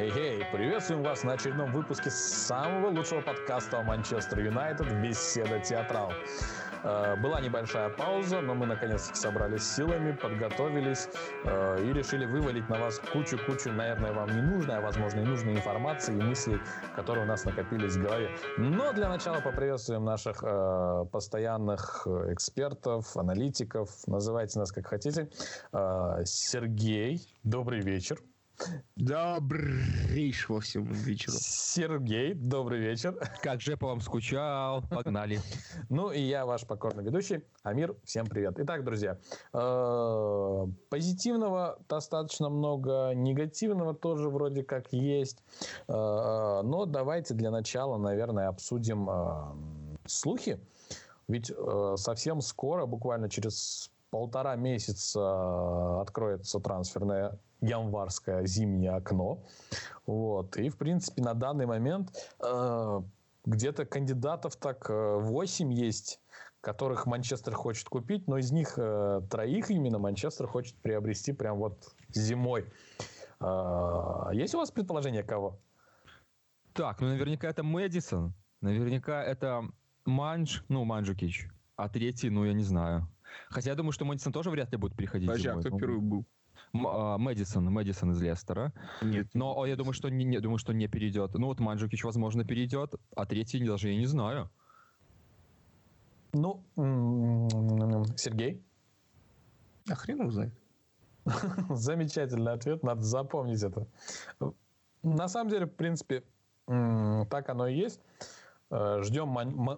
Эй-эй, приветствуем вас на очередном выпуске самого лучшего подкаста о Манчестер Юнайтед «Беседа Театрал». Э, была небольшая пауза, но мы наконец-таки собрались силами, подготовились э, и решили вывалить на вас кучу-кучу, наверное, вам не нужной, а возможно и нужной информации и мыслей, которые у нас накопились в голове. Но для начала поприветствуем наших э, постоянных экспертов, аналитиков, называйте нас как хотите. Сергей, добрый вечер. Добрейшего всем вечера. Сергей, добрый вечер. Как же по вам скучал. Погнали. Ну и я, ваш покорный ведущий, Амир. Всем привет. Итак, друзья, э, позитивного достаточно много, негативного тоже вроде как есть. Э, но давайте для начала, наверное, обсудим э, слухи. Ведь совсем скоро, буквально через полтора месяца откроется трансферное январское зимнее окно. Вот. И, в принципе, на данный момент э, где-то кандидатов так 8 э, есть, которых Манчестер хочет купить, но из них э, троих именно Манчестер хочет приобрести прям вот зимой. Э, есть у вас предположение кого? Так, ну наверняка это Мэдисон, наверняка это Манж, ну Манджукич, а третий, ну я не знаю. Хотя я думаю, что Мэдисон тоже вряд ли будет приходить. Подожди, а кто первый был? А, Мэдисон, Мэдисон из Лестера. Нет. Но я думаю, что не, не, думаю, что не перейдет. Ну вот Манджукич, возможно, перейдет, а третий даже я не знаю. Ну, Сергей? А хрен его знает. Замечательный ответ, надо запомнить это. На самом деле, в принципе, так оно и есть. Э, ждем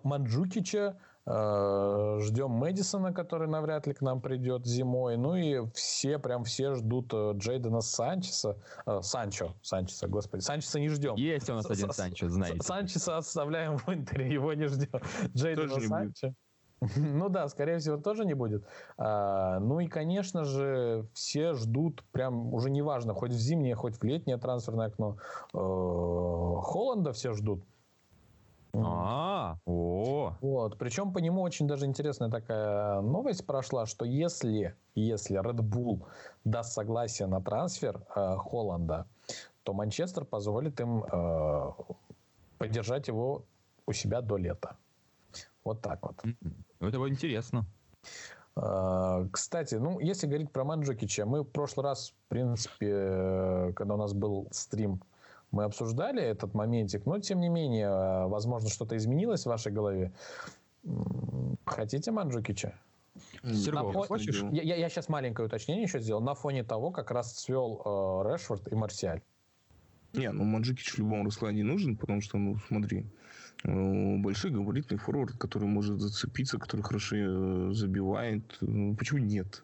Манджукича, э, ждем Мэдисона, который навряд ли к нам придет зимой. Ну и все, прям все ждут э, Джейдена Санчеса. Санчо, Санчеса, господи. Санчеса не ждем. Есть у нас один Санчо, знаете. Санчеса оставляем в Интере, его не ждем. Джейдена Санчо. Ну да, скорее всего, тоже не будет. А, ну и, конечно же, все ждут, прям уже неважно, хоть в зимнее, хоть в летнее трансферное окно. Холланда все ждут. А, о. Вот. Причем по нему очень даже интересная такая новость прошла, что если, если Red Bull даст согласие на трансфер э, Холланда, то Манчестер позволит им э, поддержать его у себя до лета. Вот так вот. Ну, это будет интересно. Э, кстати, ну, если говорить про Манджукича, мы в прошлый раз, в принципе, э, когда у нас был стрим мы обсуждали этот моментик, но тем не менее, э, возможно, что-то изменилось в вашей голове. Хотите Манджукича? Сергей, фон... хочешь? Я, я, я сейчас маленькое уточнение еще сделал. На фоне того, как раз цвел э, Решфорд и Марсиаль. Не, ну Манджукич в любом раскладе нужен, потому что, ну, смотри, большой габаритный форвард, который может зацепиться, который хорошо э, забивает. Ну, почему нет?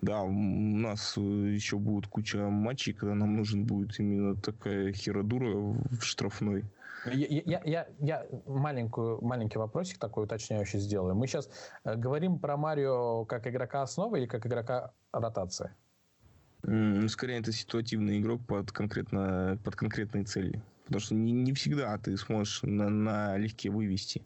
Да, у нас э, еще будет куча матчей, когда нам нужен будет именно такая херодура в штрафной. Я, я, я, я маленькую, маленький вопросик такой уточняющий сделаю. Мы сейчас говорим про Марио как игрока основы или как игрока ротации? Скорее, это ситуативный игрок под, конкретно, под конкретные цели. Потому что не, не всегда ты сможешь на, на легке вывести.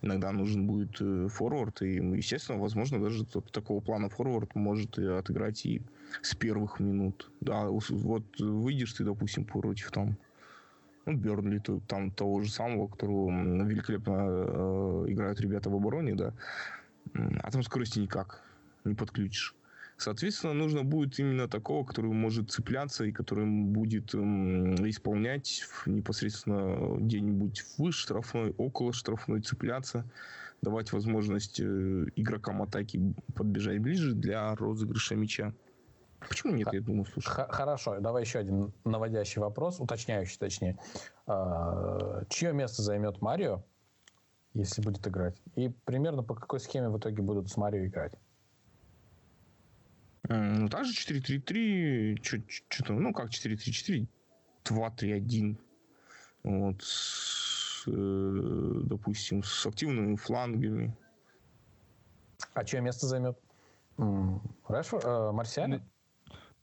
Иногда нужен будет э, форвард. И, естественно, возможно, даже такого плана форвард может отыграть и с первых минут. Да, вот выйдешь ты, допустим, против там ну, Бернли, там того же самого, которого великолепно э, играют ребята в обороне, да. А там скорости никак не подключишь. Соответственно, нужно будет именно такого, который может цепляться и который будет эм, исполнять непосредственно где-нибудь в штрафной, около штрафной цепляться, давать возможность э, игрокам атаки подбежать ближе для розыгрыша мяча. Почему нет, я думаю, слушай. Хорошо, давай еще один наводящий вопрос, уточняющий точнее. А, чье место займет Марио, если будет играть? И примерно по какой схеме в итоге будут с Марио играть? Ну, также 4-3-3, что-то, ну, как 4-3-4, 2-3-1. Вот, с, э, допустим, с активными флангами. А чье место займет? Решфорд? Э, Марсиаль?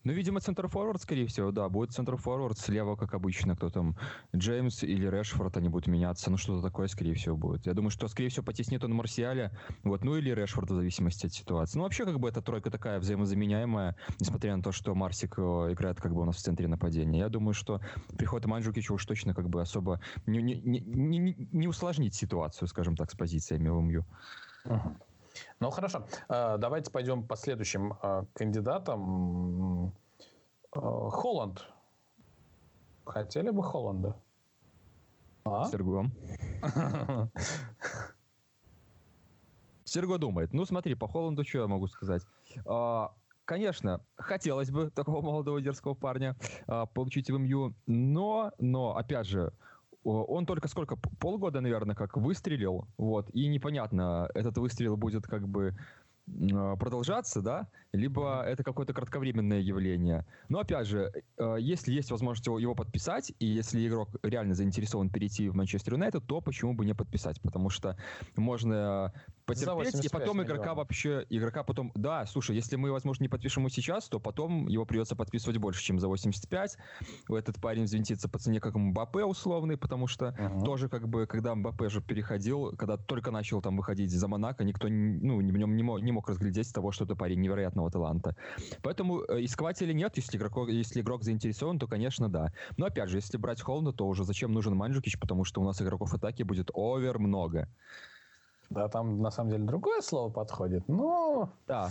Ну, видимо, центр форвард, скорее всего, да. Будет центр форвард слева, как обычно, кто там, Джеймс или Решфорд, они будут меняться. Ну, что-то такое, скорее всего, будет. Я думаю, что, скорее всего, потеснит он Марсиаля, вот, ну, или Решфорд, в зависимости от ситуации. Ну, вообще, как бы, эта тройка такая взаимозаменяемая, несмотря на то, что Марсик э, играет, как бы, у нас в центре нападения. Я думаю, что приход Манджукича уж точно, как бы, особо не, не, не, не, не усложнит ситуацию, скажем так, с позициями в МЮ. Uh-huh. Ну, хорошо. Э, давайте пойдем по следующим э, кандидатам. Э, Холланд. Хотели бы Холланда? А? Серго. Серго думает. Ну, смотри, по Холланду что я могу сказать? Конечно, хотелось бы такого молодого дерзкого парня получить в МЮ, но, но, опять же, он только сколько, полгода, наверное, как выстрелил, вот, и непонятно, этот выстрел будет как бы а, продолжаться, да, либо это какое-то кратковременное явление. Но опять же, э, если есть возможность его подписать, и если игрок реально заинтересован перейти в Манчестер Юнайтед, то почему бы не подписать? Потому что можно потерпеть, и потом игрока миллионов. вообще, игрока потом, да, слушай, если мы, возможно, не подпишем его сейчас, то потом его придется подписывать больше, чем за 85. Этот парень взвинтится по цене как Мбаппе условный, потому что uh-huh. тоже как бы, когда Мбаппе же переходил, когда только начал там выходить за Монако, никто ну, в нем не мог, не мог разглядеть того, что это парень невероятного таланта. Поэтому э, искать нет, если игрок, если игрок заинтересован, то, конечно, да. Но опять же, если брать Холланда, то уже зачем нужен Манджукич, потому что у нас игроков атаки будет овер много. Да, там на самом деле другое слово подходит, но... Да,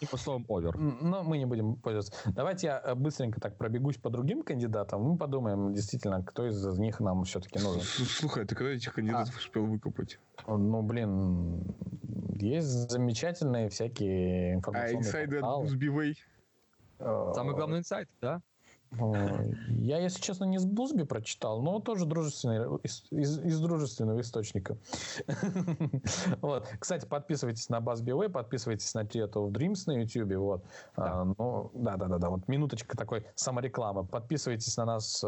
типа словом овер. Но мы не будем пользоваться. Давайте я э, быстренько так пробегусь по другим кандидатам. Мы подумаем, действительно, кто из них нам все-таки нужен. Слушай, ты когда этих кандидатов а. успел выкопать? Ну, блин, есть замечательные всякие информационные А инсайды от Бузбивей? Самый главный инсайт, да? Я, если честно, не с Бузби прочитал, но тоже дружественный, из, из, из дружественного источника. вот. Кстати, подписывайтесь на BuzzBeWay, подписывайтесь на Theater of Dreams на YouTube. Вот. Да. А, ну, да, да, да, да. Вот минуточка такой саморекламы. Подписывайтесь на нас э,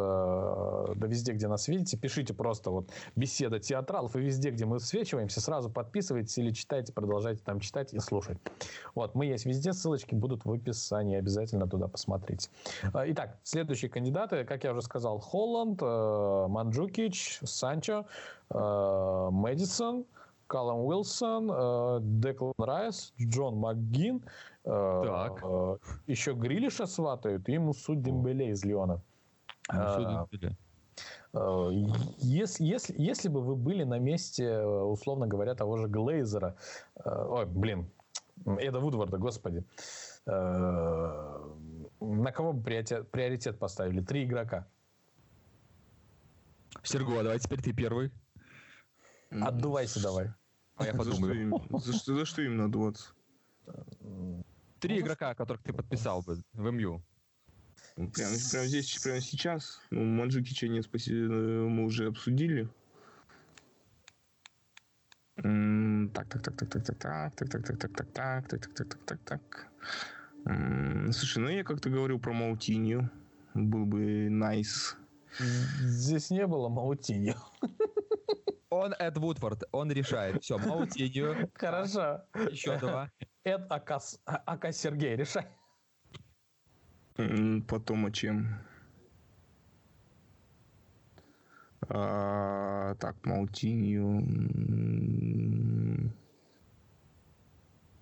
да везде, где нас видите. Пишите просто вот беседа театралов и везде, где мы свечиваемся, сразу подписывайтесь или читайте, продолжайте там читать и слушать. Вот. Мы есть везде, ссылочки будут в описании. Обязательно туда посмотрите. А, итак, Следующие кандидаты, как я уже сказал, Холланд, э, Манджукич, Санчо, э, Мэдисон, Каллам Уилсон, э, Деклан Райс, Джон МакГин. Так. Еще Грилиша сватают и Мусу Дембеле из Леона. Если, если, если бы вы были на месте, условно говоря, того же Глейзера, ой, блин, Эда Вудварда, господи, на кого бы приоритет, приоритет поставили? Три игрока. Серго, а давай теперь ты первый. Отдувайся давай. А я подумаю. За что, за что именно отдуваться? Три игрока, которых ты подписал бы в МЮ. Прямо, прямо здесь, прямо сейчас. Ну, Манджукича нет, мы уже обсудили. Так, так, так, так, так, так, так, так, так, так, так, так, так, так, так, так, так, так. Слушай, ну я как-то говорил про Маутинью. Был бы найс. Здесь не было Маутинью. Он Эд Вудфорд, он решает. Все, Маутинью. Хорошо. Еще два. Эд Акас, Ака Сергей, решай. Потом о чем? А, так, Маутинью.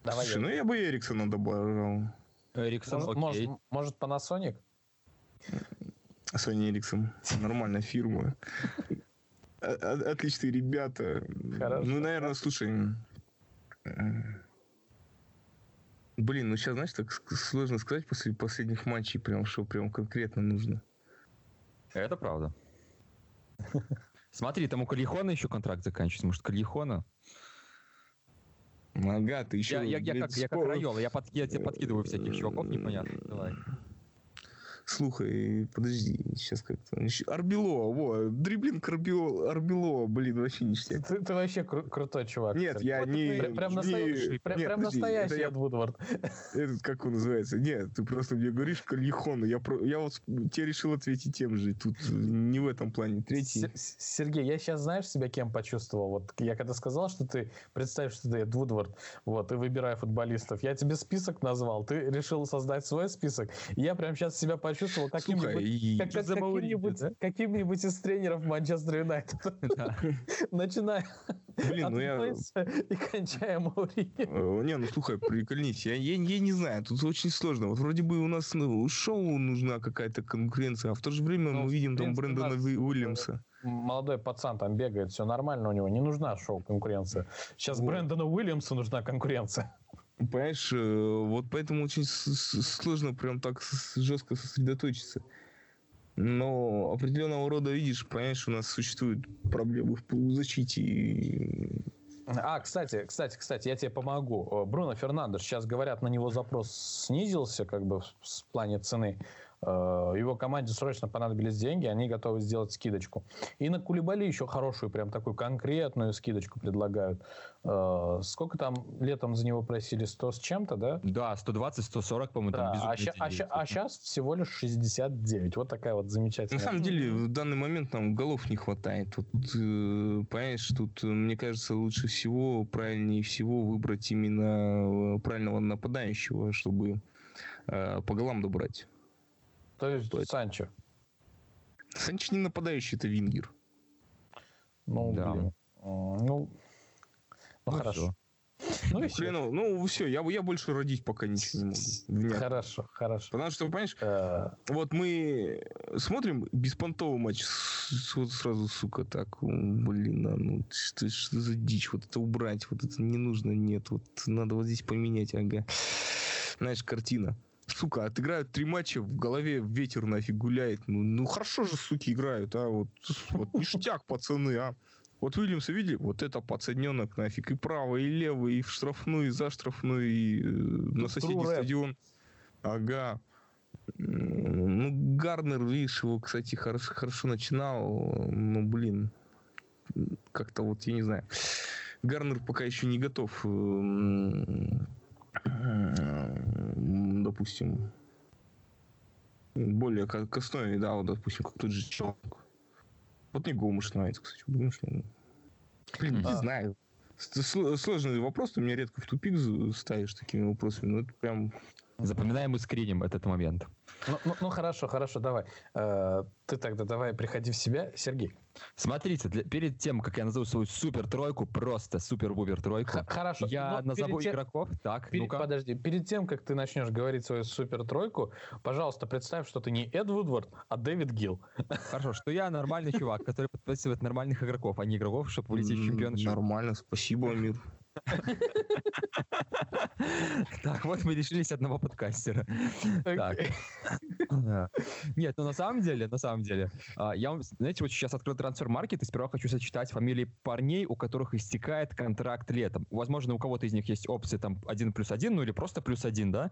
Давай Слушай, я... ну я бы Эриксона добавил. Эриксон, может, окей. Может, может Panasonic? Sony Ericsson. Нормальная фирма. Отличные ребята. Хорошо. Ну, наверное, слушай... Э, блин, ну сейчас, знаешь, так сложно сказать после последних матчей, прям, что прям конкретно нужно. Это правда. Смотри, там у Калихона еще контракт заканчивается. Может, Калихона Ага, ты еще... Я, я, я, как, я как Райола, я, под, я тебе подкидываю всяких чуваков непонятных. Давай. Слухай, подожди. Сейчас как-то... Арбело, во, дриблинг Арбело, Арбело, блин, вообще ништяк. Ты, ты вообще кру- крутой чувак. Нет, я Вот не... ты Прям, не- настоящий, прям, нет, прям подожди, настоящий это я Вудвард. Этот, как он называется? Нет, ты просто мне говоришь Кальехон. Я, про, я вот тебе решил ответить тем же. Тут не в этом плане. Третий. С- Сергей, я сейчас знаешь себя кем почувствовал? Вот я когда сказал, что ты представь, что ты Эд Вудвард, вот, и выбирай футболистов. Я тебе список назвал, ты решил создать свой список. Я прям сейчас себя почувствовал Сука, каким-нибудь как- как- каким-нибудь да? из тренеров Манчестер Юнайтед. Да. Начиная Блин, ну я... И кончая Мауриньо. Э, Не, ну слушай, прикольнись. Я, я, я не знаю, тут очень сложно. Вот вроде бы у нас ну, шоу нужна какая-то конкуренция, а в то же время Ну, мы видим там Брэндона э, Уильямса. Молодой пацан там бегает, все нормально у него, не нужна шоу-конкуренция. Сейчас Вот. Брэндону Уильямсу нужна конкуренция. Понимаешь, э, вот поэтому очень сложно прям так жестко сосредоточиться. Но определенного рода, видишь, понимаешь, у нас существуют проблемы в полузащите. и А, кстати, кстати, кстати, я тебе помогу. О, Бруно Фернандеш, сейчас говорят, на него запрос снизился, как бы в плане цены. Э, Его команде срочно понадобились деньги, они готовы сделать скидочку. И на Кулибали еще хорошую, прям такую конкретную скидочку предлагают. Э, Сколько там летом за него просили? 100 с чем-то, да? Да, 120-140, по-моему, Да, там а, безумные деньги. сейчас всего лишь 69. Вот такая вот На замечательная. самом деле, в данный момент нам голов не хватает. Вот, э, понимаешь, тут, мне кажется, лучше всего, правильнее всего выбрать именно правильного нападающего, чтобы по голам добрать. То есть Точно. Санчо. Санч не нападающий, это вингер. Ну, Да. блин. Ну, ну, Ну, хорошо. Ну, и всё. Хреново. Ну, все, я, я больше родить пока ничего не могу. Внятно. Хорошо, хорошо. Потому что, понимаешь, Э, вот мы смотрим беспонтовый матч, вот сразу, сука, так, блин, а ну что, что за дичь, вот это убрать, вот это не нужно, нет, вот надо вот здесь поменять, ага. Знаешь, картина. Сука, отыграют три матча, в голове ветер нафиг гуляет. Ну, ну хорошо же, суки, играют, а, вот, вот ништяк, пацаны, а. Вот Уильямса видели? Вот это пацаненок нафиг. И правый, и левый, и в штрафную, и за штрафную, и э, на соседний рэп. стадион. Ага. Ну, Гарнер, видишь, его, кстати, хорошо, хорошо начинал. Ну, блин. Как-то вот, я не знаю. Гарнер пока еще не готов. Допустим, более к к основе, да, вот, допустим, как тот же Челк. Вот мне Гомыш нравится, кстати. Гомыш мне- Блин, не А. знаю. Сложный вопрос, ты меня редко в тупик ставишь такими вопросами. Ну, это прям Запоминаем и скриним этот момент. Ну, ну- ну, хорошо, хорошо, давай. Э, Ты тогда давай приходи в себя, Сергей. Смотрите, для- перед тем, как я назову свою супер тройку, просто супер-бубер тройку, Х- Хорошо. я но назову перед тем- игроков. Так, перед- ну-ка. Подожди, перед тем, как ты начнешь говорить свою супер тройку, пожалуйста, представь, что ты не Эд Вудвард, а Дэвид Гилл. Хорошо, что я нормальный чувак, который подписывает нормальных игроков, а не игроков, чтобы вылететь в м, чемпионшип. Нормально, спасибо, Амир. Так, вот мы решились одного подкастера. Нет, ну на самом деле, на самом деле, а, я вам, знаете, вот сейчас открыл трансфер-маркет и сперва хочу сочетать фамилии парней, у которых истекает контракт летом. Возможно, у кого-то из них есть опции там один плюс один, ну или просто плюс один, да,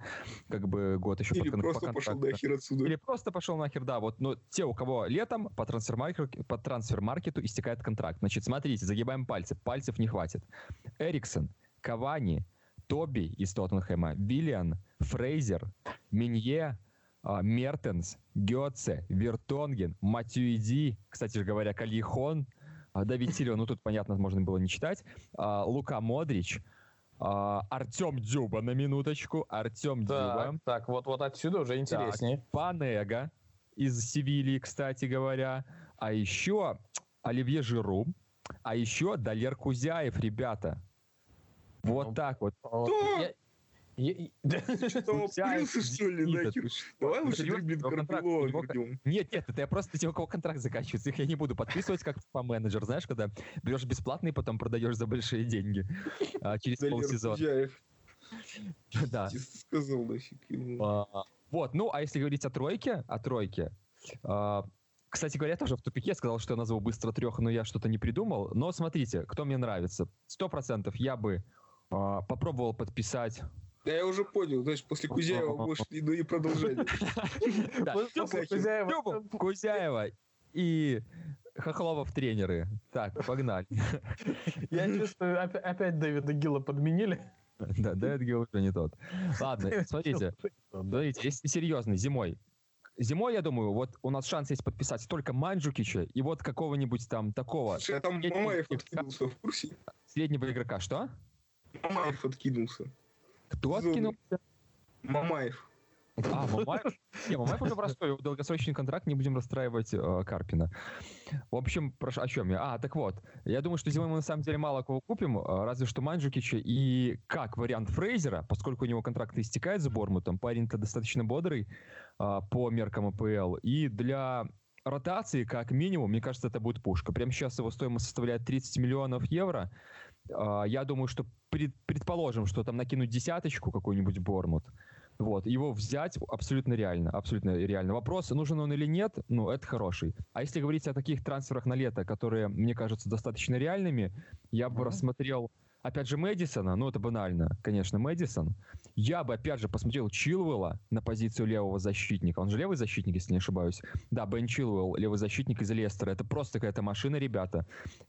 как бы год еще Или просто пошел нахер отсюда. Или просто пошел нахер, да. Вот, но те, у кого летом по трансфер-маркету, по трансфер-маркету истекает контракт. Значит, смотрите, загибаем пальцы. Пальцев не хватит. Эриксон, Кавани, Тоби из Тоттенхэма, Виллиан, Фрейзер, Минье, а, Мертенс, Гетце, Вертонген, Матюиди, кстати же говоря, Кальехон, а, Давид Сильва, ну тут, понятно, можно было не читать, а, Лука Модрич, Артем Дюба на минуточку, Артем Дюба. Так, вот, вот отсюда уже интереснее. Панега из Севильи, кстати говоря. А еще Оливье Жиру. А еще Далер Кузяев, ребята. Вот Ну, так вот. Кто? я- Что, что ли, нахер? Давай лучше серьезно, дриблинг у него контракт- Горбилова у него вернем. Нет, нет, это я просто те, у кого контракт заканчивается, их я не буду подписывать как по менеджер, знаешь, когда берешь бесплатный, потом продаешь за большие деньги а, через полсезона. Да. Сказал нафиг ему. А, Вот, ну, а если говорить о тройке, о тройке, а, кстати говоря, я тоже в тупике сказал, что я назову быстро трех, но я что-то не придумал. Но смотрите, кто мне нравится. Сто процентов я бы а, попробовал подписать Да я уже понял, знаешь, после Кузяева больше ну и продолжение. Кузяева и Хохлова в тренеры. Так, погнали. Я чувствую, опять Дэвида Гилла подменили. Да, Дэвид Гилл уже не тот. Ладно, смотрите. Смотрите, если серьезно, зимой. Зимой, я думаю, вот у нас шанс есть подписать только Манджукича и вот какого-нибудь там такого... Там Мамаев откинулся в курсе? Среднего игрока, что? Мамаев откинулся. Кто откинулся? Мамаев. А, Мамаев? Не, Мамаев уже простой, долгосрочный контракт, не будем расстраивать э, Карпина. В общем, прошу, о чем я? А, так вот, я думаю, что зимой мы на самом деле мало кого купим, э, разве что Манджукича и как вариант Фрейзера, поскольку у него контракт истекает с Бормутом, парень-то достаточно бодрый э, по меркам АПЛ, и для ротации, как минимум, мне кажется, это будет пушка. Прямо сейчас его стоимость составляет 30 миллионов евро. Э, я думаю, что пред, предположим, что там накинуть десяточку какой-нибудь Бормут, вот, его взять абсолютно реально, абсолютно реально. Вопрос, нужен он или нет, ну, это хороший. А если говорить о таких трансферах на лето, которые, мне кажутся, достаточно реальными, я бы mm-hmm. рассмотрел, опять же, Мэдисона, ну, это банально, конечно, Мэдисон. Я бы, опять же, посмотрел Чилвелла на позицию левого защитника. Он же левый защитник, если не ошибаюсь. Да, Бен Чилвелл, левый защитник из Лестера. Это просто какая-то машина, ребята.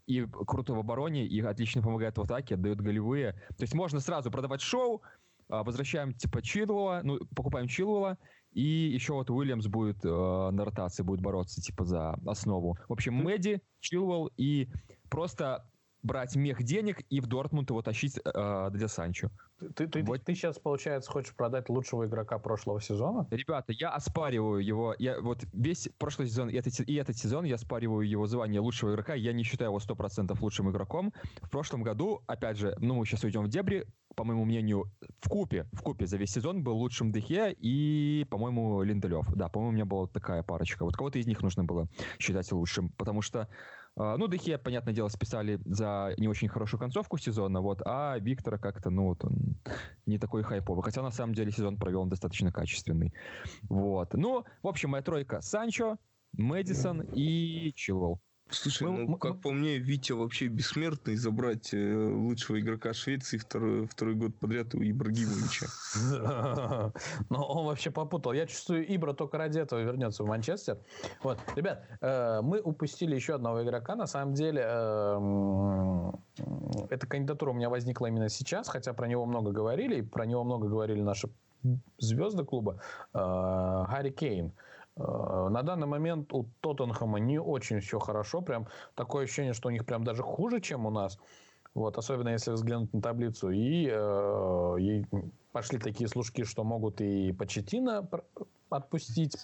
И круто в обороне, и отлично помогает в атаке, отдает голевые. То есть можно сразу продавать шоу, а, возвращаем типа Чилуэлла, ну, покупаем Чилуэлла, и еще вот Уильямс будет э, на ротации, будет бороться типа за основу. В общем, Мэдди, Чилуэлл и просто брать мех денег и в Дортмунд его тащить э, для Санчо. Ты, ты, вот. ты сейчас, получается, хочешь продать лучшего игрока прошлого сезона? Ребята, я оспариваю его. Я вот весь прошлый сезон и этот, и этот сезон я оспариваю его звание лучшего игрока. Я не считаю его 100% лучшим игроком. В прошлом году, опять же, ну мы сейчас уйдем в дебри, по моему мнению, в купе, в купе за весь сезон был лучшим Дехе и, по-моему, Линделев. Да, по-моему, у меня была такая парочка. Вот кого-то из них нужно было считать лучшим, потому что ну, Дехе, понятное дело, списали за не очень хорошую концовку сезона, вот, а Виктора как-то, ну, вот он не такой хайповый. Хотя, на самом деле, сезон провел он достаточно качественный. Вот. Ну, в общем, моя тройка Санчо, Мэдисон и Чилвелл. Слушай, мы, ну, мы, как мы... по мне, Витя вообще бессмертный забрать э, лучшего игрока Швеции второй, второй год подряд у Ибрагимовича. Но он вообще попутал. Я чувствую, Ибра только ради этого вернется в Манчестер. Вот, ребят, э, мы упустили еще одного игрока. На самом деле, э, эта кандидатура у меня возникла именно сейчас, хотя про него много говорили, и про него много говорили наши звезды клуба. Гарри Кейн. Э, на данный момент у Тоттенхэма не очень все хорошо. Прям такое ощущение, что у них прям даже хуже, чем у нас. Вот, особенно если взглянуть на таблицу. И, э, и пошли такие служки, что могут и Почетина отпустить,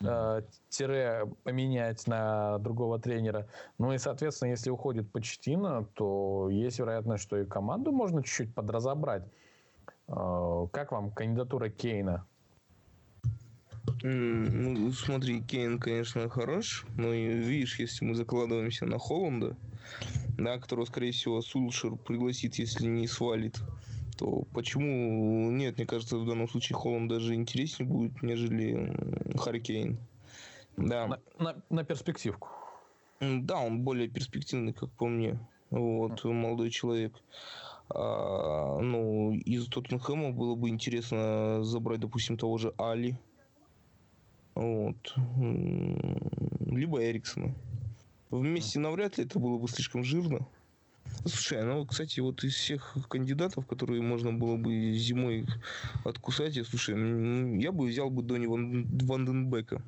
э, тире поменять на другого тренера. Ну и, соответственно, если уходит Почетина, то есть вероятность, что и команду можно чуть-чуть подразобрать. Э, как вам кандидатура Кейна? Ну, смотри, Кейн, конечно, хорош, но видишь, если мы закладываемся на Холланда, да, которого, скорее всего, Сулшер пригласит, если не свалит, то почему нет, мне кажется, в данном случае Холланд даже интереснее будет, нежели Харри Кейн. Да. На, на, на перспективку. Да, он более перспективный, как по мне. Вот, молодой человек. А, ну, из Тоттенхэма было бы интересно забрать, допустим, того же Али. Вот. Либо Эриксона. Вместе навряд ли это было бы слишком жирно. Слушай, ну, кстати, вот из всех кандидатов, которые можно было бы зимой откусать, я, слушай, я бы взял бы Дони Ван, Ванденбека.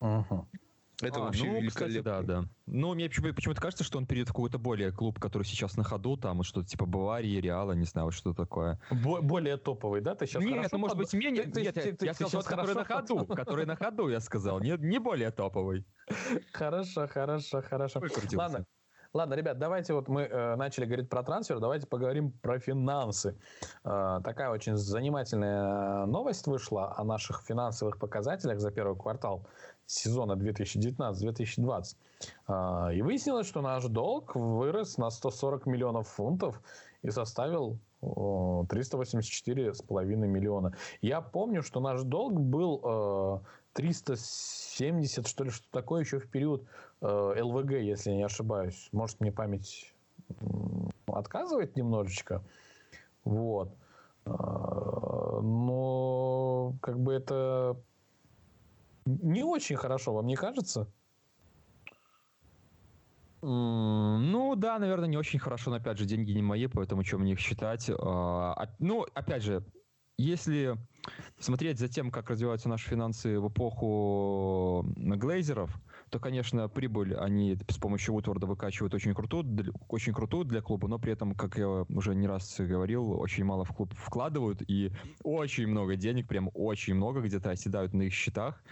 Ага. Это а, вообще ну, великолепно. Кстати, да, да. Ну, мне почему-то кажется, что он перейдет в какой-то более клуб, который сейчас на ходу, там, что-то типа Баварии, Реала, не знаю, что такое. Бо- более топовый, да? Ты сейчас Нет, это может быть менее... Ты, Нет, ты, я, я сказал, тот, который на ходу, который на ходу, я сказал, не, не более топовый. Хорошо, хорошо, хорошо. Ладно, Ладно, ребят, давайте вот мы э, начали говорить про трансфер, давайте поговорим про финансы. Э, такая очень занимательная новость вышла о наших финансовых показателях за первый квартал сезона 2019-2020. Э, и выяснилось, что наш долг вырос на 140 миллионов фунтов и составил 384,5 миллиона. Я помню, что наш долг был 370, что ли, что такое еще в период э, ЛВГ, если я не ошибаюсь. Может, мне память отказывает немножечко. Вот. Но как бы это не очень хорошо, вам не кажется? Ну да, наверное, не очень хорошо, но опять же, деньги не мои, поэтому чем мне их считать. А, ну, опять же, если смотреть за тем, как развиваются наши финансы в эпоху глейзеров, то, конечно, прибыль они с помощью Утворда выкачивают очень крутую, очень крутую для клуба, но при этом, как я уже не раз говорил, очень мало в клуб вкладывают и очень много денег, прям очень много где-то оседают на их счетах.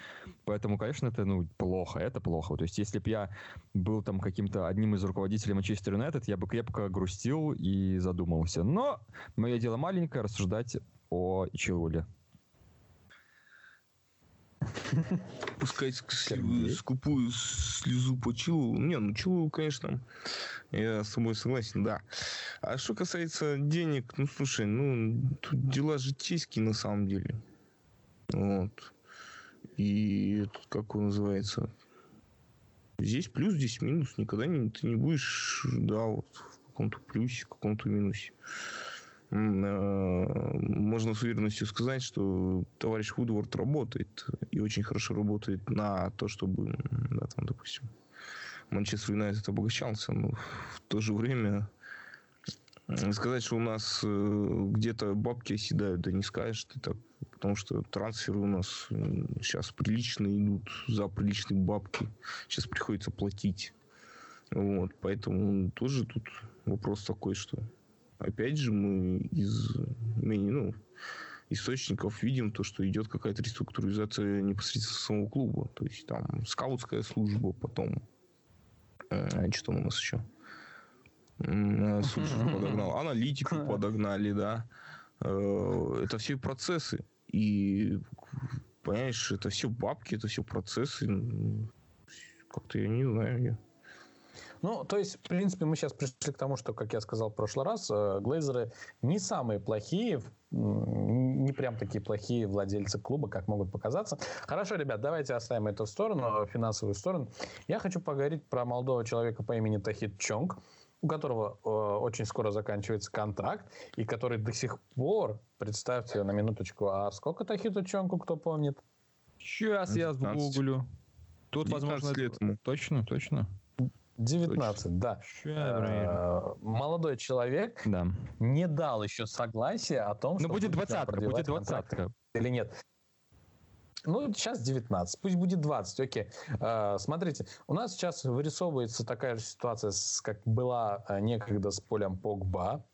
Поэтому, конечно, это ну, плохо, это плохо. То есть, если бы я был там каким-то одним из руководителей Манчестер Юнайтед, я бы крепко грустил и задумался. Но мое дело маленькое рассуждать о Чилуле. Пускать скупую слезу по Чилу. Не, ну Чилу, конечно, я с тобой согласен, да. А что касается денег, ну слушай, ну тут дела житейские на самом деле. Вот. И тут, как он называется, здесь плюс, здесь минус. Никогда не, ты не будешь, да, вот в каком-то плюсе, в каком-то минусе. Э, можно с уверенностью сказать, что товарищ Вудворд работает и очень хорошо работает на то, чтобы, да, там, допустим, Манчестер Юнайтед обогащался, но в то же время сказать, что у нас э, где-то бабки оседают, да не скажешь ты так, потому что трансферы у нас сейчас приличные идут, за приличные бабки. Сейчас приходится платить. Вот, поэтому тоже тут вопрос такой, что опять же, мы из менее, ну, источников видим то, что идет какая-то реструктуризация непосредственно самого клуба. То есть там скаутская служба, потом э, что там у нас еще? Э, службу подогнал, аналитику подогнали, да. Э, это все процессы. И понимаешь, это все бабки, это все процессы. Как-то я не знаю. Я ну, то есть, в принципе, мы сейчас пришли к тому, что, как я сказал в прошлый раз, э, глейзеры не самые плохие, не прям такие плохие владельцы клуба, как могут показаться. Хорошо, ребят, давайте оставим эту сторону, финансовую сторону. Я хочу поговорить про молодого человека по имени Тахит Чонг, у которого э, очень скоро заканчивается контракт, и который до сих пор, представьте на минуточку, а сколько Тахиту Чонгу, кто помнит? Сейчас я сгуглю. Тут, возможно, лет. Точно, точно. 19, Точно. да. Э, молодой человек да. не дал еще согласия о том, ну, что... Ну, будет 20 будет 20 Или нет. Ну, сейчас 19, пусть будет 20, окей. Э, смотрите, у нас сейчас вырисовывается такая же ситуация, как была э, некогда с полем Погба,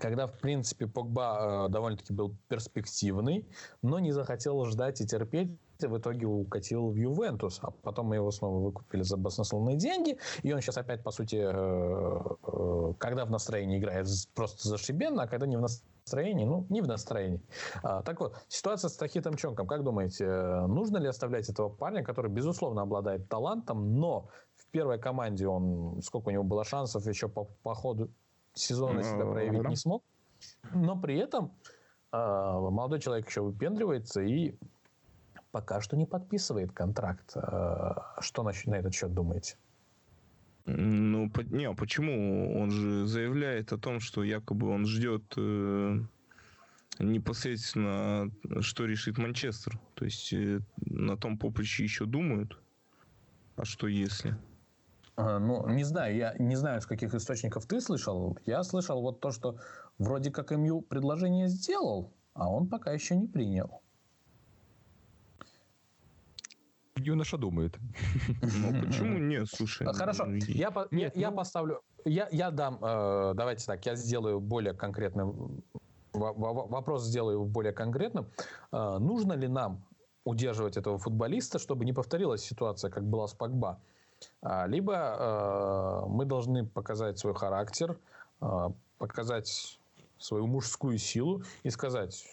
когда, в принципе, Погба довольно-таки был перспективный, но не захотел ждать и терпеть, в итоге укатил в Ювентус, а потом мы его снова выкупили за баснословные деньги, и он сейчас опять, по сути, э, э, когда в настроении играет, просто зашибенно, а когда не в настроении, ну, не в настроении. А, так вот, ситуация с Тахитом Чонком, как думаете, нужно ли оставлять этого парня, который, безусловно, обладает талантом, но в первой команде он, сколько у него было шансов еще по, по ходу сезона себя проявить не смог, но при этом молодой человек еще выпендривается и пока что не подписывает контракт. Э, что на, на этот счет думаете? Ну, не, а почему? Он же заявляет о том, что якобы он ждет э, непосредственно, что решит Манчестер. То есть э, на том поприще еще думают. А что если? А, ну, не знаю, я не знаю, с каких источников ты слышал. Я слышал вот то, что вроде как МЮ предложение сделал, а он пока еще не принял. Юноша думает. Ну, почему нет? Слушай. А, хорошо, ну, я, я, я ну поставлю, я, я дам, э, давайте так, я сделаю более конкретным, вопрос сделаю более конкретным. Э, нужно ли нам удерживать этого футболиста, чтобы не повторилась ситуация, как была с Погба? А, либо э, мы должны показать свой характер, показать свою мужскую силу и сказать,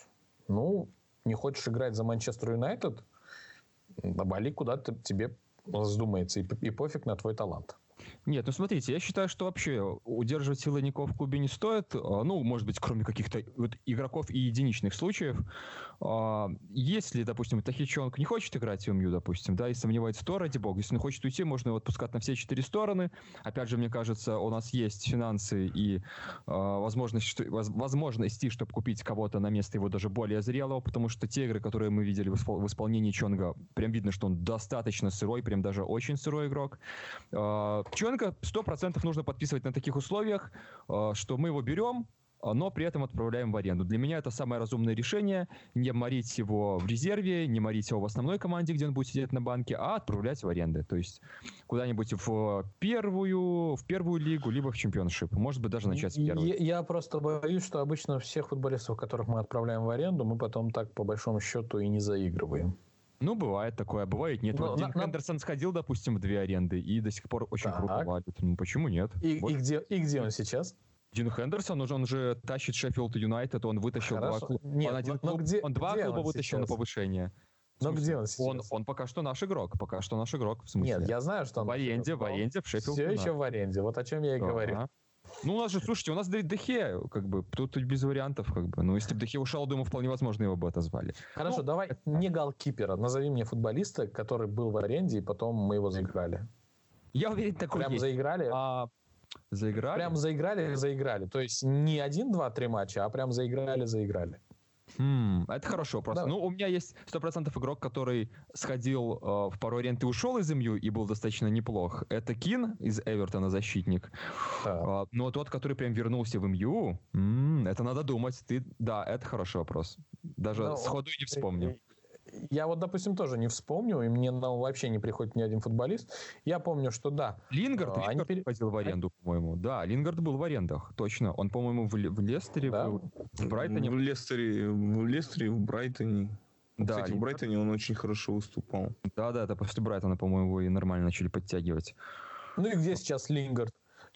ну, не хочешь играть за Манчестер Юнайтед – вали куда -то тебе вздумается, и, и пофиг на твой талант. Нет, ну смотрите, я считаю, что вообще удерживать силовиков в клубе не стоит. А, ну, может быть, кроме каких-то вот игроков и единичных случаев. А, если, допустим, Тахичонг не хочет играть в МЮ, допустим, да, и сомневается, то ради бога. Если он хочет уйти, можно его отпускать на все четыре стороны. Опять же, мне кажется, у нас есть финансы и возможность, что, возможности, чтобы купить кого-то на место его даже более зрелого, потому что те игры, которые мы видели в исполнении Чонга, прям видно, что он достаточно сырой, прям даже очень сырой игрок. Чонг Лукашенко 100% нужно подписывать на таких условиях, э, что мы его берем, э, но при этом отправляем в аренду. Для меня это самое разумное решение. Не морить его в резерве, не морить его в основной команде, где он будет сидеть на банке, а отправлять в аренды. То есть куда-нибудь в первую, в первую лигу, либо в Championship. Может быть, даже начать с первой. Я, я просто боюсь, что обычно всех футболистов, которых мы отправляем в аренду, мы потом так по большому счету и не заигрываем. Ну, бывает такое, а бывает нет. Но, вот Дин на, Хендерсон сходил, допустим, в две аренды и до сих пор очень так. круто валит. Ну, почему нет? И, вот. и, где, и где он сейчас? Дин Хендерсон, он же тащит Шеффилд Юнайтед, он вытащил Хорошо. два клуба. Нет, он, один но, клуб, где, он два где клуба он вытащил сейчас? на повышение. Но где он сейчас? Он, он пока что наш игрок, пока что наш игрок, в смысле. Нет, я знаю, что он... В аренде, в аренде, в Шеффилд Все еще в аренде, вот о чем я и ага. говорю. Ну, у нас же, слушайте, у нас Дехе, как бы, тут без вариантов, как бы. Ну, если бы Дехе ушел, думаю, вполне возможно, его бы отозвали. Хорошо, ну, давай это... не голкипера. Назови мне футболиста, который был в аренде, и потом мы его заиграли. Я уверен, такой Прям есть. заиграли? А, заиграли? Прям заиграли, заиграли. То есть не один, два, три матча, а прям заиграли, заиграли. Хм, это хороший вопрос. Да. Ну, у меня есть 100% игрок, который сходил э, в пару аренд и ушел из МЮ и был достаточно неплох. Это Кин из Эвертона, защитник. Да. Э, но тот, который прям вернулся в МЮ, м-м, это надо думать. Ты, да, это хороший вопрос. Даже да, сходу не вспомню я вот, допустим, тоже не вспомню, и мне на вообще не приходит ни один футболист. Я помню, что да. Лингард, а, Лингард пере... ходил в аренду, по-моему. Да, Лингард был в арендах, точно. Он, по-моему, в, в Лестере да? был, в Брайтоне. В Лестере, в Лестере, в Брайтоне. Да, Кстати, Лингард... в Брайтоне он очень хорошо выступал. Да-да, это после Брайтона, по-моему, его и нормально начали подтягивать. Ну и где сейчас Лингард?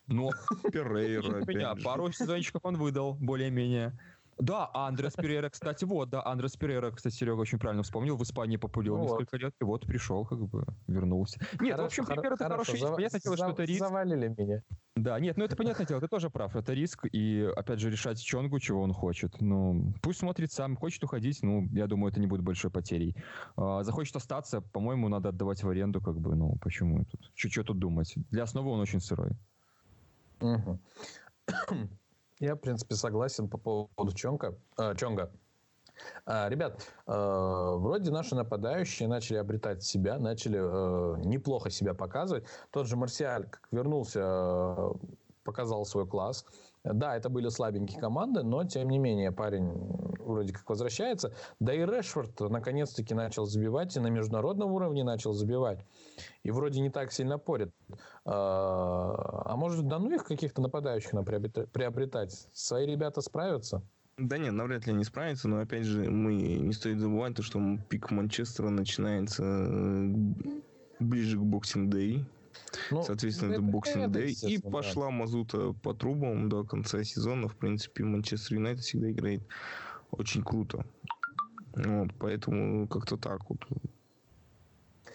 Ну, Перейра, пару сезончиков он выдал, более-менее. Да, Андрес Перейра, кстати, вот, да, Андрес Перейра, кстати, Серега очень правильно вспомнил, в Испании популил ну, несколько вот. лет, и вот пришел, как бы, вернулся. Нет, хорошо, в общем, пример это хороший, зав... понятное дело, что это риск. Завалили меня. Да, нет, ну это понятное дело, ты тоже прав, это риск, и, опять же, решать Чонгу, чего он хочет. Ну, пусть смотрит сам, хочет уходить, ну, я думаю, это не будет большой потерей. А, захочет остаться, по-моему, надо отдавать в аренду, как бы, ну, почему тут? Что тут думать? Для основы он очень сырой. Угу. Я, в принципе, согласен по поводу Чонга. Э, Чонга. А, ребят, э, вроде наши нападающие начали обретать себя, начали э, неплохо себя показывать. Тот же Марсиаль, как вернулся, э, показал свой класс. Да, это были слабенькие команды, но тем не менее парень вроде как возвращается. Да и Решфорд наконец-таки начал забивать, и на международном уровне начал забивать. И вроде не так сильно порит. А, а может, да ну их каких-то нападающих нам приобретать? Свои ребята справятся? Да нет, навряд ли они справятся, но опять же, мы не стоит забывать то, что пик Манчестера начинается э, ближе к Boxing Day. Ну, Соответственно, это Boxing Day. И пошла да. мазута по трубам до конца сезона. В принципе, Манчестер Юнайтед всегда играет очень круто. Вот, поэтому как-то так вот.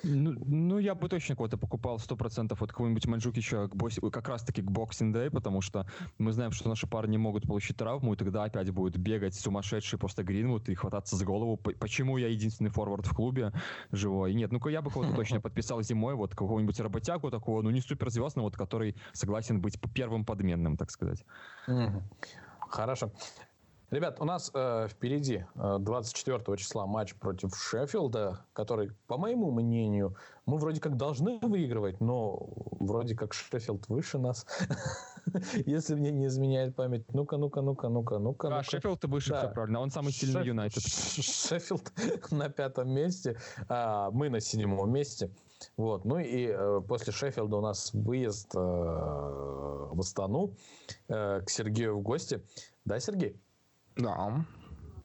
Ну, ну, я бы точно кого-то покупал 100% от кого-нибудь Манджукича к босс, как раз-таки к Boxing Day, потому что мы знаем, что наши парни могут получить травму, и тогда опять будет бегать сумасшедший просто Гринвуд и хвататься за голову. Почему я единственный форвард в клубе живой? Нет, ну-ка я бы кого-то точно подписал зимой, вот какого-нибудь работягу такого, ну не суперзвездного, вот который согласен быть первым подменным, так сказать. Хорошо. Ребят, у нас э, впереди э, 24 числа матч против Шеффилда, который, по моему мнению, мы вроде как должны выигрывать, но вроде как Шеффилд выше нас, если мне не изменяет память. Ну-ка, ну-ка, ну-ка, ну-ка, ну-ка. Да, Шеффилд выше, все правильно, он самый сильный Юнайтед. Шеффилд на пятом месте, а мы на седьмом месте. Вот. Ну и э, после Шеффилда у нас выезд э, в Астану э, к Сергею в гости. Да, Сергей? Да.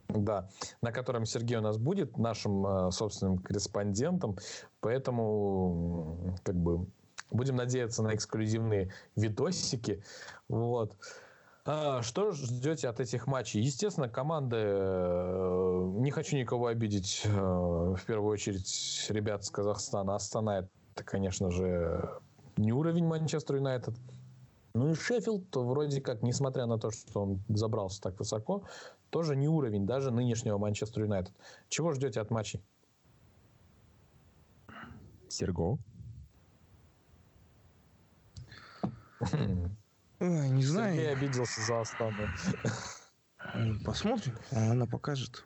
Да, на котором Сергей у нас будет нашим э, собственным корреспондентом, поэтому как бы будем надеяться на эксклюзивные видосики, вот. А, что ждете от этих матчей? Естественно, команды, э, не хочу никого обидеть, э, в первую очередь ребят с Казахстана, Астана это, конечно же, не уровень Манчестер Юнайтед. Ну и Шеффилд, то вроде как, несмотря на то, что он забрался так высоко, тоже не уровень даже нынешнего Манчестер Юнайтед. Чего ждете от матчей? Серго? Ой, не знаю. Сергей обиделся за Астану. Посмотрим, она покажет.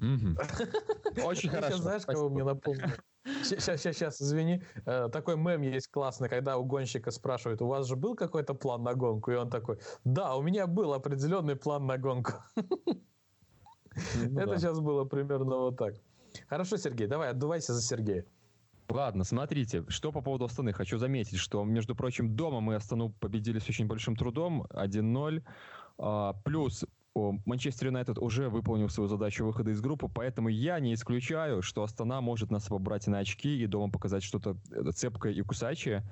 Очень хорошо. Знаешь, кого мне напомнил? Сейчас, сейчас, сейчас, извини. Э, такой мем есть классный, когда у гонщика спрашивают, у вас же был какой-то план на гонку? И он такой, да, у меня был определенный план на гонку. Ну Это сейчас было примерно вот так. Хорошо, Сергей, давай, отдувайся за Сергея. Ладно, смотрите, что по поводу Астаны. Хочу заметить, что, между прочим, дома мы Астану победили с очень большим трудом, 1-0. А, плюс Манчестер Юнайтед уже выполнил свою задачу выхода из группы, поэтому я не исключаю, что Астана может нас обобрать на очки и дома показать что-то э, цепкое и кусачее.